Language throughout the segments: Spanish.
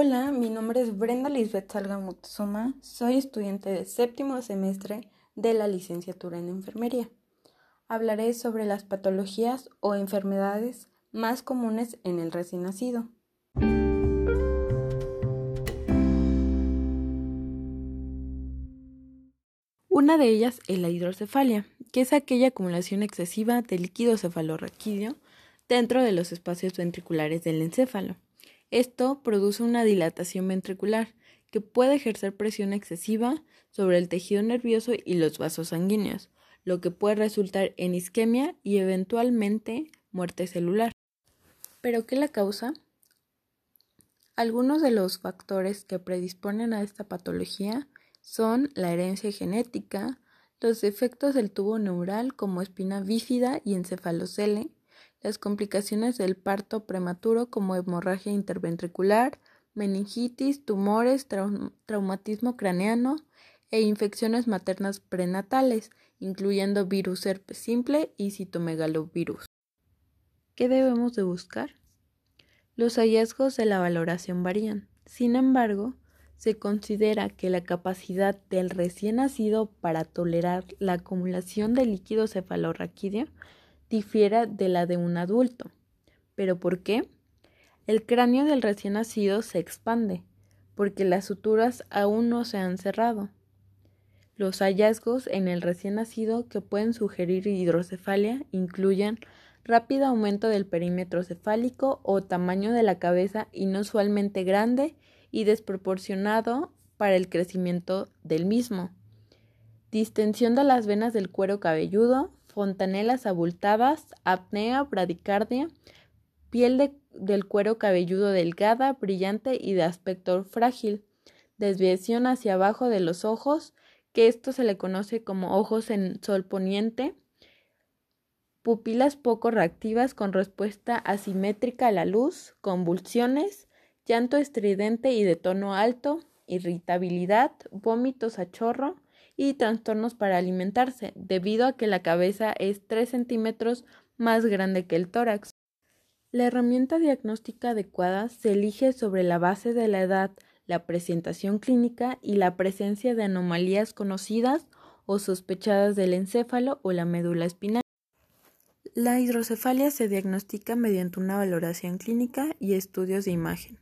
Hola, mi nombre es Brenda Lisbeth Salga Mutsuma, soy estudiante de séptimo semestre de la licenciatura en enfermería. Hablaré sobre las patologías o enfermedades más comunes en el recién nacido. Una de ellas es la hidrocefalia, que es aquella acumulación excesiva de líquido cefalorraquídeo dentro de los espacios ventriculares del encéfalo. Esto produce una dilatación ventricular que puede ejercer presión excesiva sobre el tejido nervioso y los vasos sanguíneos, lo que puede resultar en isquemia y eventualmente muerte celular. ¿Pero qué la causa? Algunos de los factores que predisponen a esta patología son la herencia genética, los defectos del tubo neural como espina bífida y encefalocele, las complicaciones del parto prematuro como hemorragia interventricular, meningitis, tumores, traumatismo craneano e infecciones maternas prenatales, incluyendo virus herpes simple y citomegalovirus. ¿Qué debemos de buscar? Los hallazgos de la valoración varían. Sin embargo, se considera que la capacidad del recién nacido para tolerar la acumulación de líquido cefalorraquídeo difiere de la de un adulto. ¿Pero por qué? El cráneo del recién nacido se expande, porque las suturas aún no se han cerrado. Los hallazgos en el recién nacido que pueden sugerir hidrocefalia incluyen rápido aumento del perímetro cefálico o tamaño de la cabeza inusualmente grande y desproporcionado para el crecimiento del mismo. Distensión de las venas del cuero cabelludo, fontanelas abultadas, apnea, bradicardia, piel del cuero cabelludo delgada, brillante y de aspecto frágil, desviación hacia abajo de los ojos, que esto se le conoce como ojos en sol poniente, pupilas poco reactivas con respuesta asimétrica a la luz, convulsiones, llanto estridente y de tono alto, irritabilidad, vómitos a chorro y trastornos para alimentarse, debido a que la cabeza es 3 centímetros más grande que el tórax. La herramienta diagnóstica adecuada se elige sobre la base de la edad, la presentación clínica y la presencia de anomalías conocidas o sospechadas del encéfalo o la médula espinal. La hidrocefalia se diagnostica mediante una valoración clínica y estudios de imagen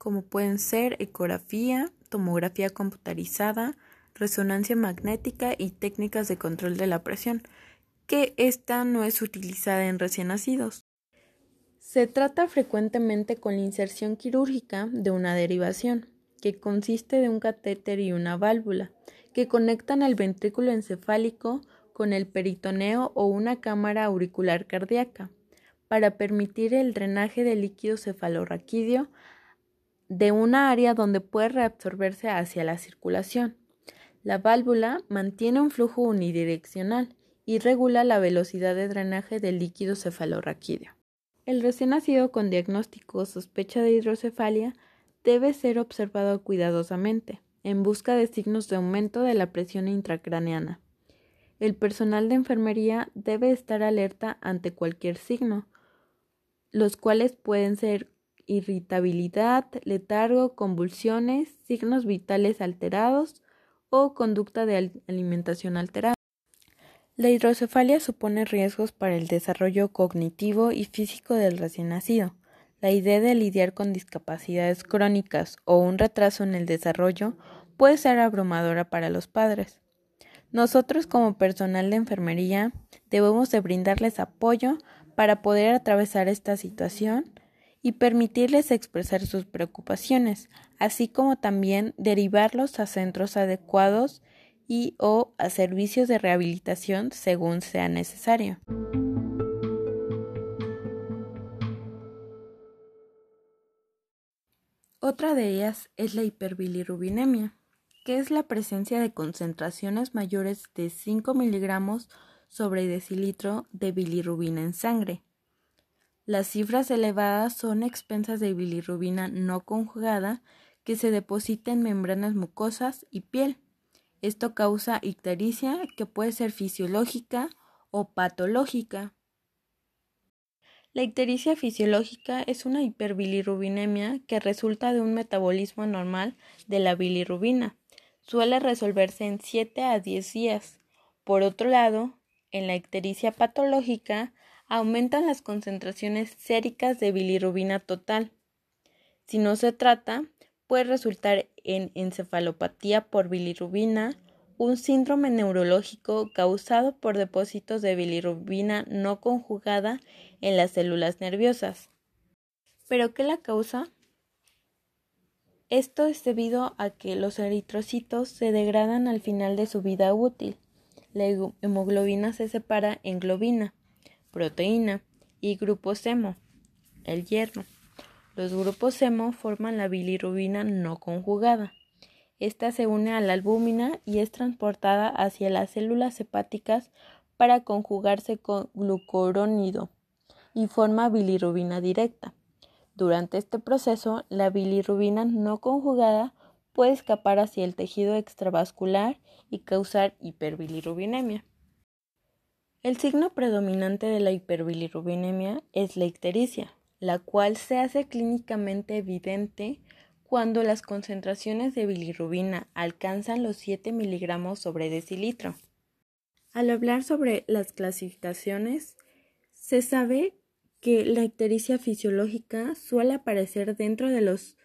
como pueden ser ecografía, tomografía computarizada, resonancia magnética y técnicas de control de la presión, que esta no es utilizada en recién nacidos. Se trata frecuentemente con la inserción quirúrgica de una derivación, que consiste de un catéter y una válvula, que conectan el ventrículo encefálico con el peritoneo o una cámara auricular cardíaca, para permitir el drenaje de líquido cefalorraquídeo de una área donde puede reabsorberse hacia la circulación. La válvula mantiene un flujo unidireccional y regula la velocidad de drenaje del líquido cefalorraquídeo. El recién nacido con diagnóstico o sospecha de hidrocefalia debe ser observado cuidadosamente, en busca de signos de aumento de la presión intracraneana. El personal de enfermería debe estar alerta ante cualquier signo, los cuales pueden ser irritabilidad, letargo, convulsiones, signos vitales alterados o conducta de alimentación alterada. La hidrocefalia supone riesgos para el desarrollo cognitivo y físico del recién nacido. La idea de lidiar con discapacidades crónicas o un retraso en el desarrollo puede ser abrumadora para los padres. Nosotros como personal de enfermería debemos de brindarles apoyo para poder atravesar esta situación y permitirles expresar sus preocupaciones, así como también derivarlos a centros adecuados y o a servicios de rehabilitación según sea necesario. Otra de ellas es la hiperbilirubinemia, que es la presencia de concentraciones mayores de 5 miligramos sobre decilitro de bilirrubina en sangre, las cifras elevadas son expensas de bilirrubina no conjugada que se deposita en membranas mucosas y piel. Esto causa ictericia que puede ser fisiológica o patológica. La ictericia fisiológica es una hiperbilirrubinemia que resulta de un metabolismo anormal de la bilirrubina. Suele resolverse en 7 a 10 días. Por otro lado, en la ictericia patológica aumentan las concentraciones séricas de bilirrubina total. Si no se trata, puede resultar en encefalopatía por bilirrubina, un síndrome neurológico causado por depósitos de bilirrubina no conjugada en las células nerviosas. ¿Pero qué la causa? Esto es debido a que los eritrocitos se degradan al final de su vida útil. La hemoglobina se separa en globina, proteína y grupos hemo, el hierro. Los grupos hemo forman la bilirrubina no conjugada. Esta se une a la albúmina y es transportada hacia las células hepáticas para conjugarse con glucurónido y forma bilirrubina directa. Durante este proceso, la bilirrubina no conjugada puede escapar hacia el tejido extravascular y causar hiperbilirrubinemia. El signo predominante de la hiperbilirrubinemia es la ictericia, la cual se hace clínicamente evidente cuando las concentraciones de bilirrubina alcanzan los 7 miligramos sobre decilitro. Al hablar sobre las clasificaciones, se sabe que la ictericia fisiológica suele aparecer dentro de los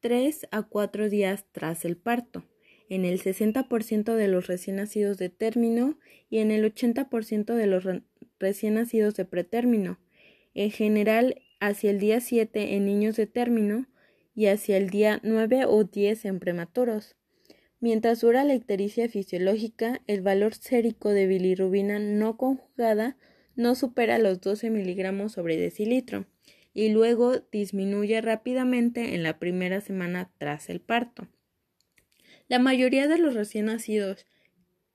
3 a 4 días tras el parto, en el 60% de los recién nacidos de término y en el 80% de los recién nacidos de pretérmino, en general hacia el día 7 en niños de término y hacia el día 9 o 10 en prematuros. Mientras dura la ictericia fisiológica, el valor sérico de bilirrubina no conjugada no supera los 12 miligramos sobre decilitro y luego disminuye rápidamente en la primera semana tras el parto. La mayoría de los recién nacidos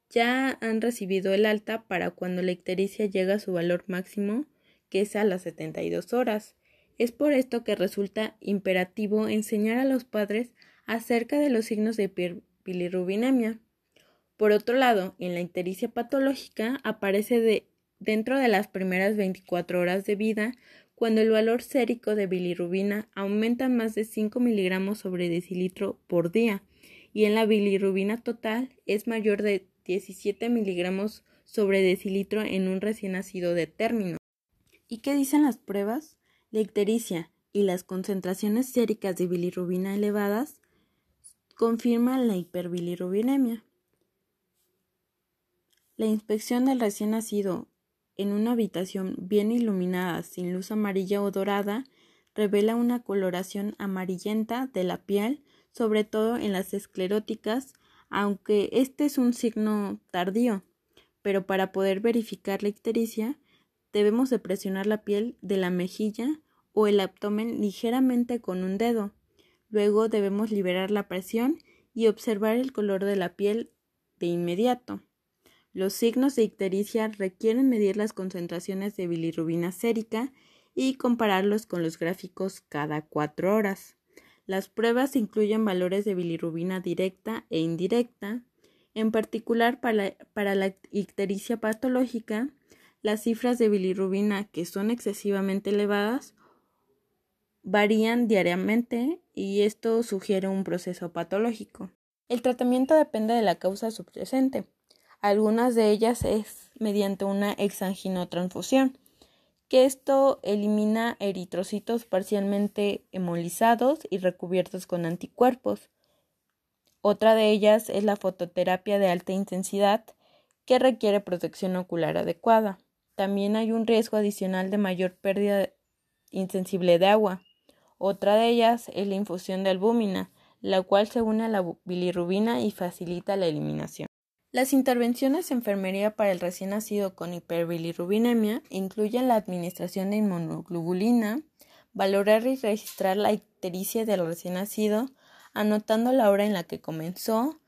ya han recibido el alta para cuando la ictericia llega a su valor máximo, que es a las 72 horas. Es por esto que resulta imperativo enseñar a los padres acerca de los signos de bilirrubinemia. Por otro lado, en la ictericia patológica aparece de, dentro de las primeras 24 horas de vida cuando el valor sérico de bilirrubina aumenta más de 5 miligramos sobre decilitro por día y en la bilirrubina total es mayor de 17 miligramos sobre decilitro en un recién nacido de término. ¿Y qué dicen las pruebas? La ictericia y las concentraciones séricas de bilirrubina elevadas confirman la hiperbilirrubinemia. La inspección del recién nacido en una habitación bien iluminada sin luz amarilla o dorada revela una coloración amarillenta de la piel, sobre todo en las escleróticas, aunque este es un signo tardío. Pero para poder verificar la ictericia, debemos de presionar la piel de la mejilla o el abdomen ligeramente con un dedo. Luego debemos liberar la presión y observar el color de la piel de inmediato. Los signos de ictericia requieren medir las concentraciones de bilirrubina sérica y compararlos con los gráficos cada cuatro horas. Las pruebas incluyen valores de bilirrubina directa e indirecta. En particular, para la ictericia patológica, las cifras de bilirrubina que son excesivamente elevadas varían diariamente y esto sugiere un proceso patológico. El tratamiento depende de la causa subyacente. Algunas de ellas es mediante una exanginotransfusión, que esto elimina eritrocitos parcialmente hemolizados y recubiertos con anticuerpos. Otra de ellas es la fototerapia de alta intensidad, que requiere protección ocular adecuada. También hay un riesgo adicional de mayor pérdida insensible de agua. Otra de ellas es la infusión de albúmina, la cual se une a la bilirrubina y facilita la eliminación. Las intervenciones de enfermería para el recién nacido con hiperbilirrubinemia incluyen la administración de inmunoglobulina, valorar y registrar la ictericia del recién nacido, anotando la hora en la que comenzó,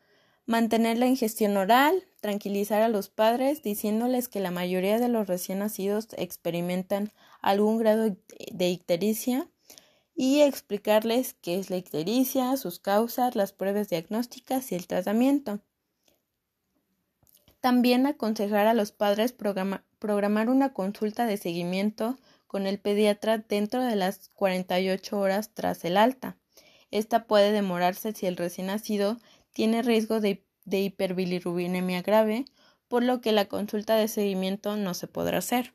mantener la ingestión oral, tranquilizar a los padres diciéndoles que la mayoría de los recién nacidos experimentan algún grado de ictericia y explicarles qué es la ictericia, sus causas, las pruebas diagnósticas y el tratamiento. También aconsejar a los padres programar una consulta de seguimiento con el pediatra dentro de las 48 horas tras el alta. Esta puede demorarse si el recién nacido tiene riesgo de, de hiperbilirubinemia grave, por lo que la consulta de seguimiento no se podrá hacer.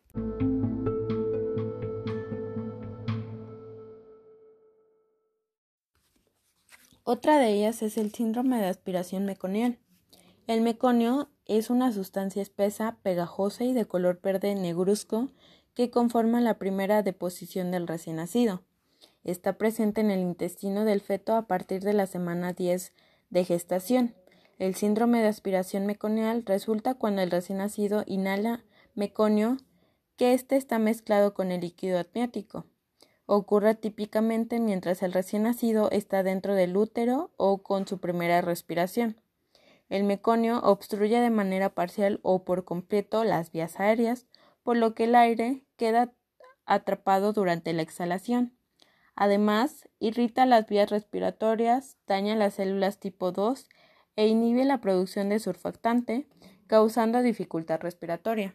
Otra de ellas es el síndrome de aspiración meconial. El meconio es una sustancia espesa, pegajosa y de color verde negruzco que conforma la primera deposición del recién nacido. Está presente en el intestino del feto a partir de la semana 10 de gestación. El síndrome de aspiración meconial resulta cuando el recién nacido inhala meconio que éste está mezclado con el líquido amniótico. Ocurre típicamente mientras el recién nacido está dentro del útero o con su primera respiración. El meconio obstruye de manera parcial o por completo las vías aéreas, por lo que el aire queda atrapado durante la exhalación. Además, irrita las vías respiratorias, daña las células tipo 2 e inhibe la producción de surfactante, causando dificultad respiratoria.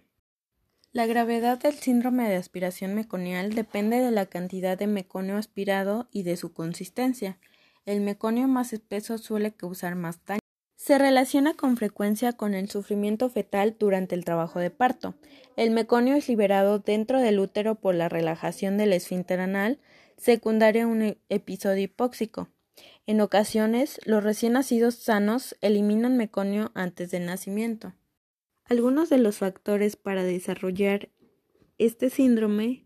La gravedad del síndrome de aspiración meconial depende de la cantidad de meconio aspirado y de su consistencia. El meconio más espeso suele causar más daño. Se relaciona con frecuencia con el sufrimiento fetal durante el trabajo de parto. El meconio es liberado dentro del útero por la relajación del esfínter anal, secundaria a un episodio hipóxico. En ocasiones, los recién nacidos sanos eliminan meconio antes del nacimiento. Algunos de los factores para desarrollar este síndrome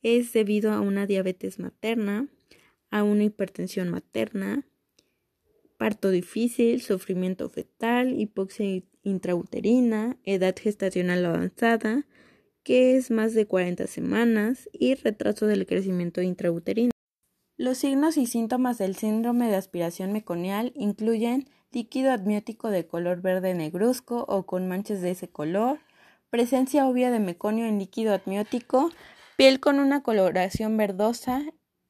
es debido a una diabetes materna, a una hipertensión materna, parto difícil, sufrimiento fetal, hipoxia intrauterina, edad gestacional avanzada, que es más de 40 semanas, y retraso del crecimiento intrauterino. Los signos y síntomas del síndrome de aspiración meconial incluyen líquido amniótico de color verde negruzco o con manchas de ese color, presencia obvia de meconio en líquido amniótico, piel con una coloración verdosa,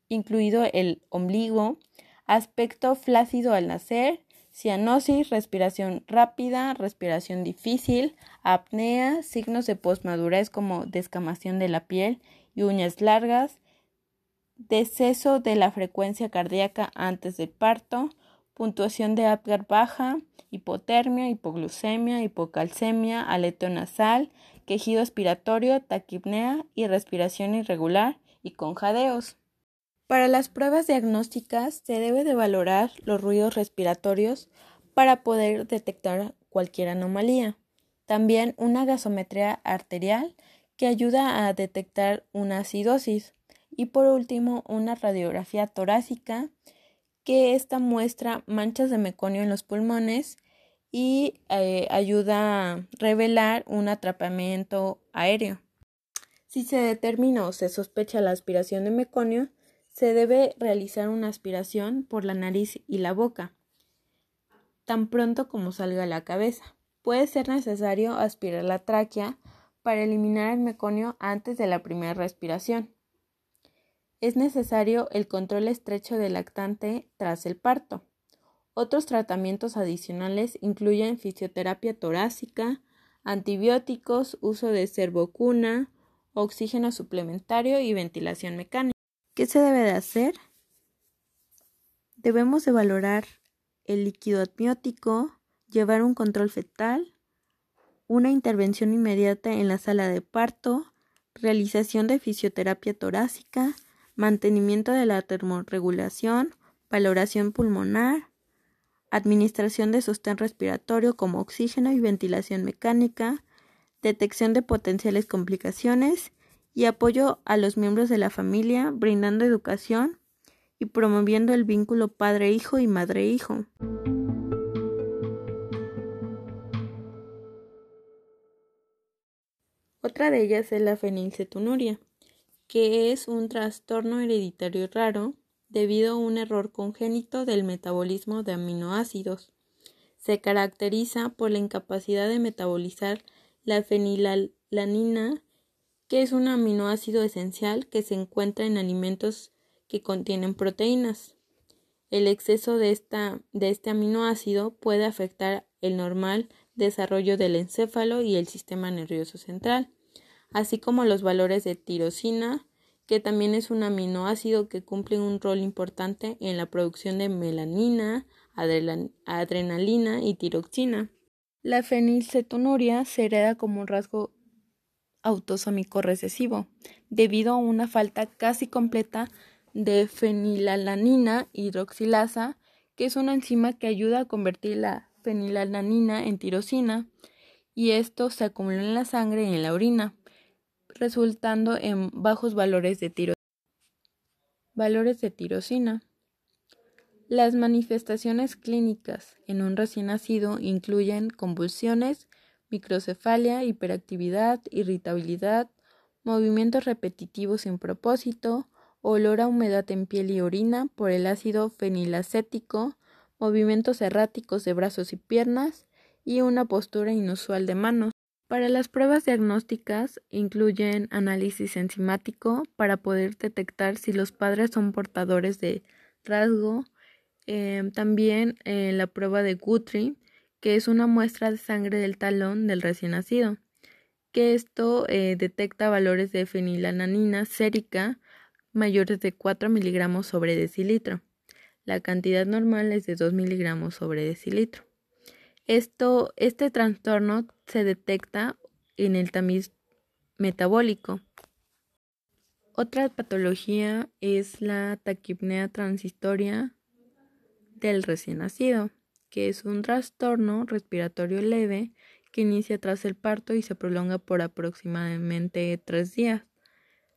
incluido el ombligo, aspecto flácido al nacer, cianosis, respiración rápida, respiración difícil, apnea, signos de posmadurez como descamación de la piel y uñas largas, deceso de la frecuencia cardíaca antes del parto, puntuación de Apgar baja, hipotermia, hipoglucemia, hipocalcemia, aleteo nasal, quejido aspiratorio, taquipnea y respiración irregular y con jadeos. Para las pruebas diagnósticas se debe de valorar los ruidos respiratorios para poder detectar cualquier anomalía. También una gasometría arterial que ayuda a detectar una acidosis. Y por último, una radiografía torácica que esta muestra manchas de meconio en los pulmones y eh, ayuda a revelar un atrapamiento aéreo. Si se determina o se sospecha la aspiración de meconio, se debe realizar una aspiración por la nariz y la boca, tan pronto como salga la cabeza. Puede ser necesario aspirar la tráquea para eliminar el meconio antes de la primera respiración es necesario el control estrecho del lactante tras el parto. Otros tratamientos adicionales incluyen fisioterapia torácica, antibióticos, uso de servocuna, oxígeno suplementario y ventilación mecánica. ¿Qué se debe de hacer? Debemos de valorar el líquido amniótico, llevar un control fetal, una intervención inmediata en la sala de parto, realización de fisioterapia torácica, mantenimiento de la termorregulación, valoración pulmonar, administración de sostén respiratorio como oxígeno y ventilación mecánica, detección de potenciales complicaciones y apoyo a los miembros de la familia, brindando educación y promoviendo el vínculo padre-hijo y madre-hijo. Otra de ellas es la fenilcetunuria que es un trastorno hereditario raro debido a un error congénito del metabolismo de aminoácidos. Se caracteriza por la incapacidad de metabolizar la fenilalanina, es un aminoácido esencial que se encuentra en alimentos que contienen proteínas. El exceso de, esta, de este aminoácido puede afectar el normal desarrollo del encéfalo y el sistema nervioso central así como los valores de tirosina que también es un aminoácido que cumple un rol importante en la producción de melanina, adrenalina y tiroxina. La fenilcetonuria se hereda como un rasgo autosómico recesivo, debido a una falta casi completa de fenilalanina hidroxilasa, que es una enzima que ayuda a convertir la fenilalanina en tirosina, y esto se acumula en la sangre y en la orina, resultando en bajos valores de, tiro valores de tirosina. Las manifestaciones clínicas en un recién nacido incluyen convulsiones, microcefalia, hiperactividad, irritabilidad, movimientos repetitivos sin propósito, olor a humedad en piel y orina por el ácido fenilacético, movimientos erráticos de brazos y piernas y una postura inusual de manos. Para las pruebas diagnósticas incluyen análisis enzimático para poder detectar si los padres son portadores de rasgo, em, también eh, la prueba de Guthrie, que es una muestra de sangre del talón del recién nacido, que esto eh, detecta valores de fenilalanina sérica mayores de 4 miligramos sobre decilitro. La cantidad normal es de 2 miligramos sobre decilitro. Esto, este trastorno se detecta en el tamiz metabólico. Otra patología es la taquipnea transitoria del recién nacido, que es un trastorno respiratorio leve que inicia tras el parto y se prolonga por aproximadamente tres días.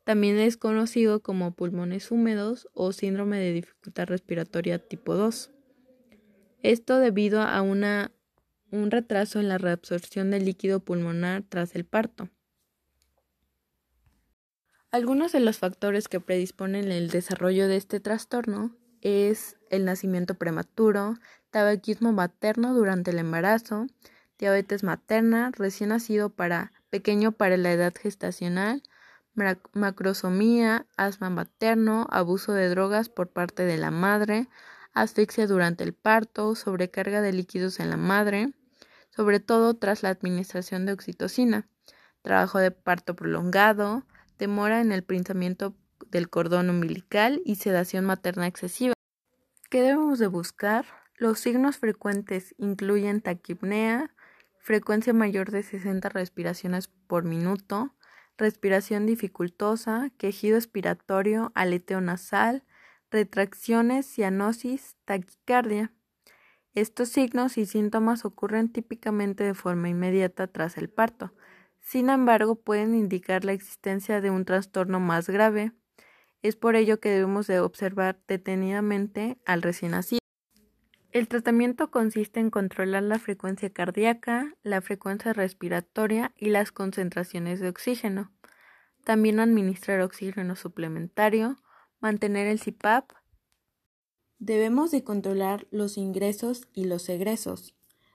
También es conocido como pulmones húmedos o síndrome de dificultad respiratoria tipo 2. Esto debido a una un retraso en la reabsorción del líquido pulmonar tras el parto. Algunos de los factores que predisponen el desarrollo de este trastorno es el nacimiento prematuro, tabaquismo materno durante el embarazo, diabetes materna, recién nacido para pequeño para la edad gestacional, macrosomía, asma materno, abuso de drogas por parte de la madre, asfixia durante el parto, sobrecarga de líquidos en la madre, sobre todo tras la administración de oxitocina, trabajo de parto prolongado, demora en el pinzamiento del cordón umbilical y sedación materna excesiva. ¿Qué debemos de buscar? Los signos frecuentes incluyen taquipnea, frecuencia mayor de 60 respiraciones por minuto, respiración dificultosa, quejido expiratorio, aleteo nasal, retracciones, cianosis, taquicardia. Estos signos y síntomas ocurren típicamente de forma inmediata tras el parto. Sin embargo, pueden indicar la existencia de un trastorno más grave. Es por ello que debemos de observar detenidamente al recién nacido. El tratamiento consiste en controlar la frecuencia cardíaca, la frecuencia respiratoria y las concentraciones de oxígeno. También administrar oxígeno suplementario, mantener el CPAP. Debemos de controlar los ingresos y los egresos.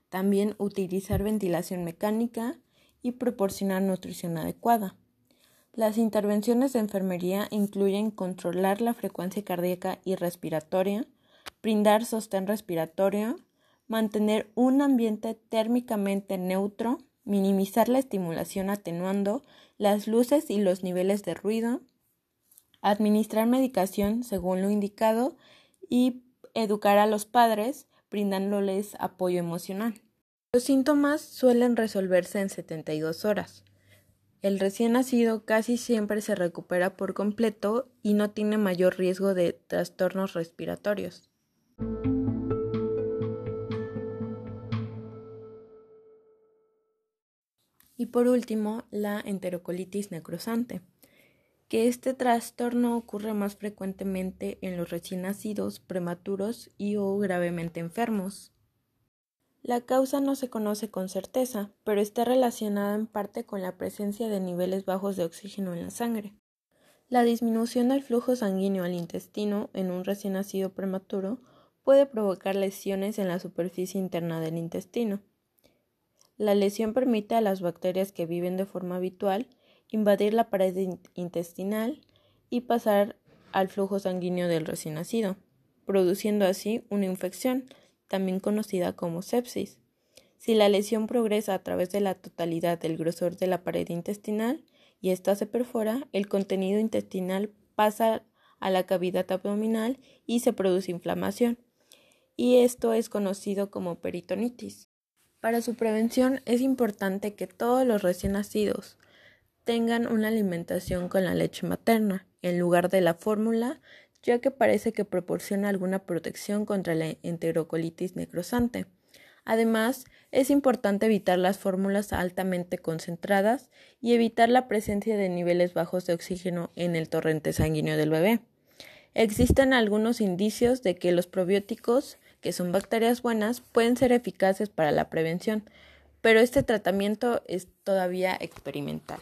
También utilizar ventilación mecánica y proporcionar nutrición adecuada. Las intervenciones de enfermería incluyen controlar la frecuencia cardíaca y respiratoria, brindar sostén respiratorio, mantener un ambiente térmicamente neutro, minimizar la estimulación atenuando las luces y los niveles de ruido, administrar medicación según lo indicado y educar a los padres brindándoles apoyo emocional. Los síntomas suelen resolverse en 72 horas. El recién nacido casi siempre se recupera por completo y no tiene mayor riesgo de trastornos respiratorios. Y por último, la enterocolitis necrosante, que este trastorno ocurre más frecuentemente en los recién nacidos, prematuros y o gravemente enfermos. La causa no se conoce con certeza, pero está relacionada en parte con la presencia de niveles bajos de oxígeno en la sangre. La disminución del flujo sanguíneo al intestino en un recién nacido prematuro puede provocar lesiones en la superficie interna del intestino. La lesión permite a las bacterias que viven de forma habitual invadir la pared intestinal y pasar al flujo sanguíneo del recién nacido, produciendo así una infección, también conocida como sepsis. Si la lesión progresa a través de la totalidad del grosor de la pared intestinal y ésta se perfora, el contenido intestinal pasa a la cavidad abdominal y se produce inflamación. Y esto es conocido como peritonitis. Para su prevención es importante que todos los recién nacidos tengan una alimentación con la leche materna en lugar de la fórmula, ya que parece que proporciona alguna protección contra la enterocolitis necrosante. Además, es importante evitar las fórmulas altamente concentradas y evitar la presencia de niveles bajos de oxígeno en el torrente sanguíneo del bebé. Existen algunos indicios de que los probióticos que son bacterias buenas, pueden ser eficaces para la prevención, pero este tratamiento es todavía experimental.